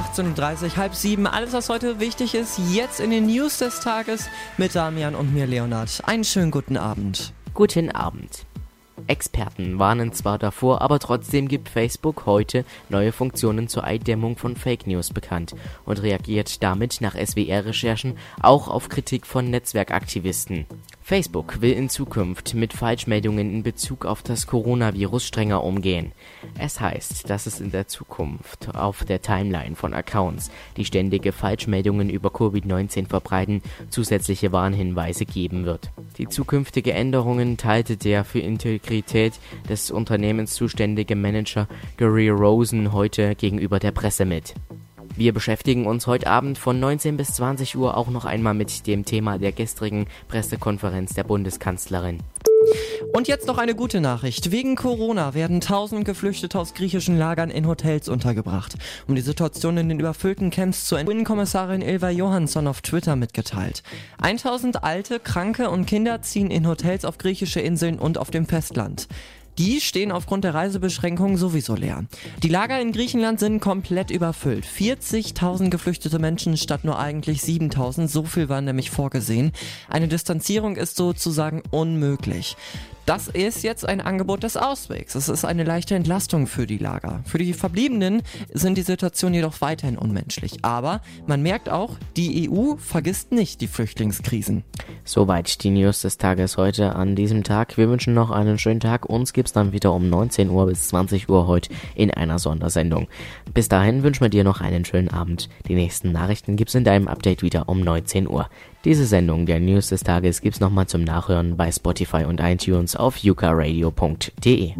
18.30 Uhr, halb sieben. Alles, was heute wichtig ist, jetzt in den News des Tages mit Damian und mir, Leonard. Einen schönen guten Abend. Guten Abend. Experten warnen zwar davor, aber trotzdem gibt Facebook heute neue Funktionen zur Eindämmung von Fake News bekannt und reagiert damit nach SWR-Recherchen auch auf Kritik von Netzwerkaktivisten. Facebook will in Zukunft mit Falschmeldungen in Bezug auf das Coronavirus strenger umgehen. Es heißt, dass es in der Zukunft auf der Timeline von Accounts, die ständige Falschmeldungen über Covid-19 verbreiten, zusätzliche Warnhinweise geben wird. Die zukünftige Änderungen teilte der für Integrität des Unternehmens zuständige Manager Gary Rosen heute gegenüber der Presse mit. Wir beschäftigen uns heute Abend von 19 bis 20 Uhr auch noch einmal mit dem Thema der gestrigen Pressekonferenz der Bundeskanzlerin. Und jetzt noch eine gute Nachricht. Wegen Corona werden tausend Geflüchtete aus griechischen Lagern in Hotels untergebracht. Um die Situation in den überfüllten Camps zu entwickeln, Kommissarin Ilva Johansson auf Twitter mitgeteilt. 1000 Alte, Kranke und Kinder ziehen in Hotels auf griechische Inseln und auf dem Festland. Die stehen aufgrund der Reisebeschränkungen sowieso leer. Die Lager in Griechenland sind komplett überfüllt. 40.000 geflüchtete Menschen statt nur eigentlich 7.000. So viel war nämlich vorgesehen. Eine Distanzierung ist sozusagen unmöglich. Das ist jetzt ein Angebot des Auswegs. Es ist eine leichte Entlastung für die Lager. Für die Verbliebenen sind die Situationen jedoch weiterhin unmenschlich. Aber man merkt auch, die EU vergisst nicht die Flüchtlingskrisen. Soweit die News des Tages heute an diesem Tag. Wir wünschen noch einen schönen Tag. Uns gibt's dann wieder um 19 Uhr bis 20 Uhr heute in einer Sondersendung. Bis dahin wünschen wir dir noch einen schönen Abend. Die nächsten Nachrichten gibt's in deinem Update wieder um 19 Uhr. Diese Sendung der News des Tages gibt's nochmal zum Nachhören bei Spotify und iTunes auf yukaradio.de.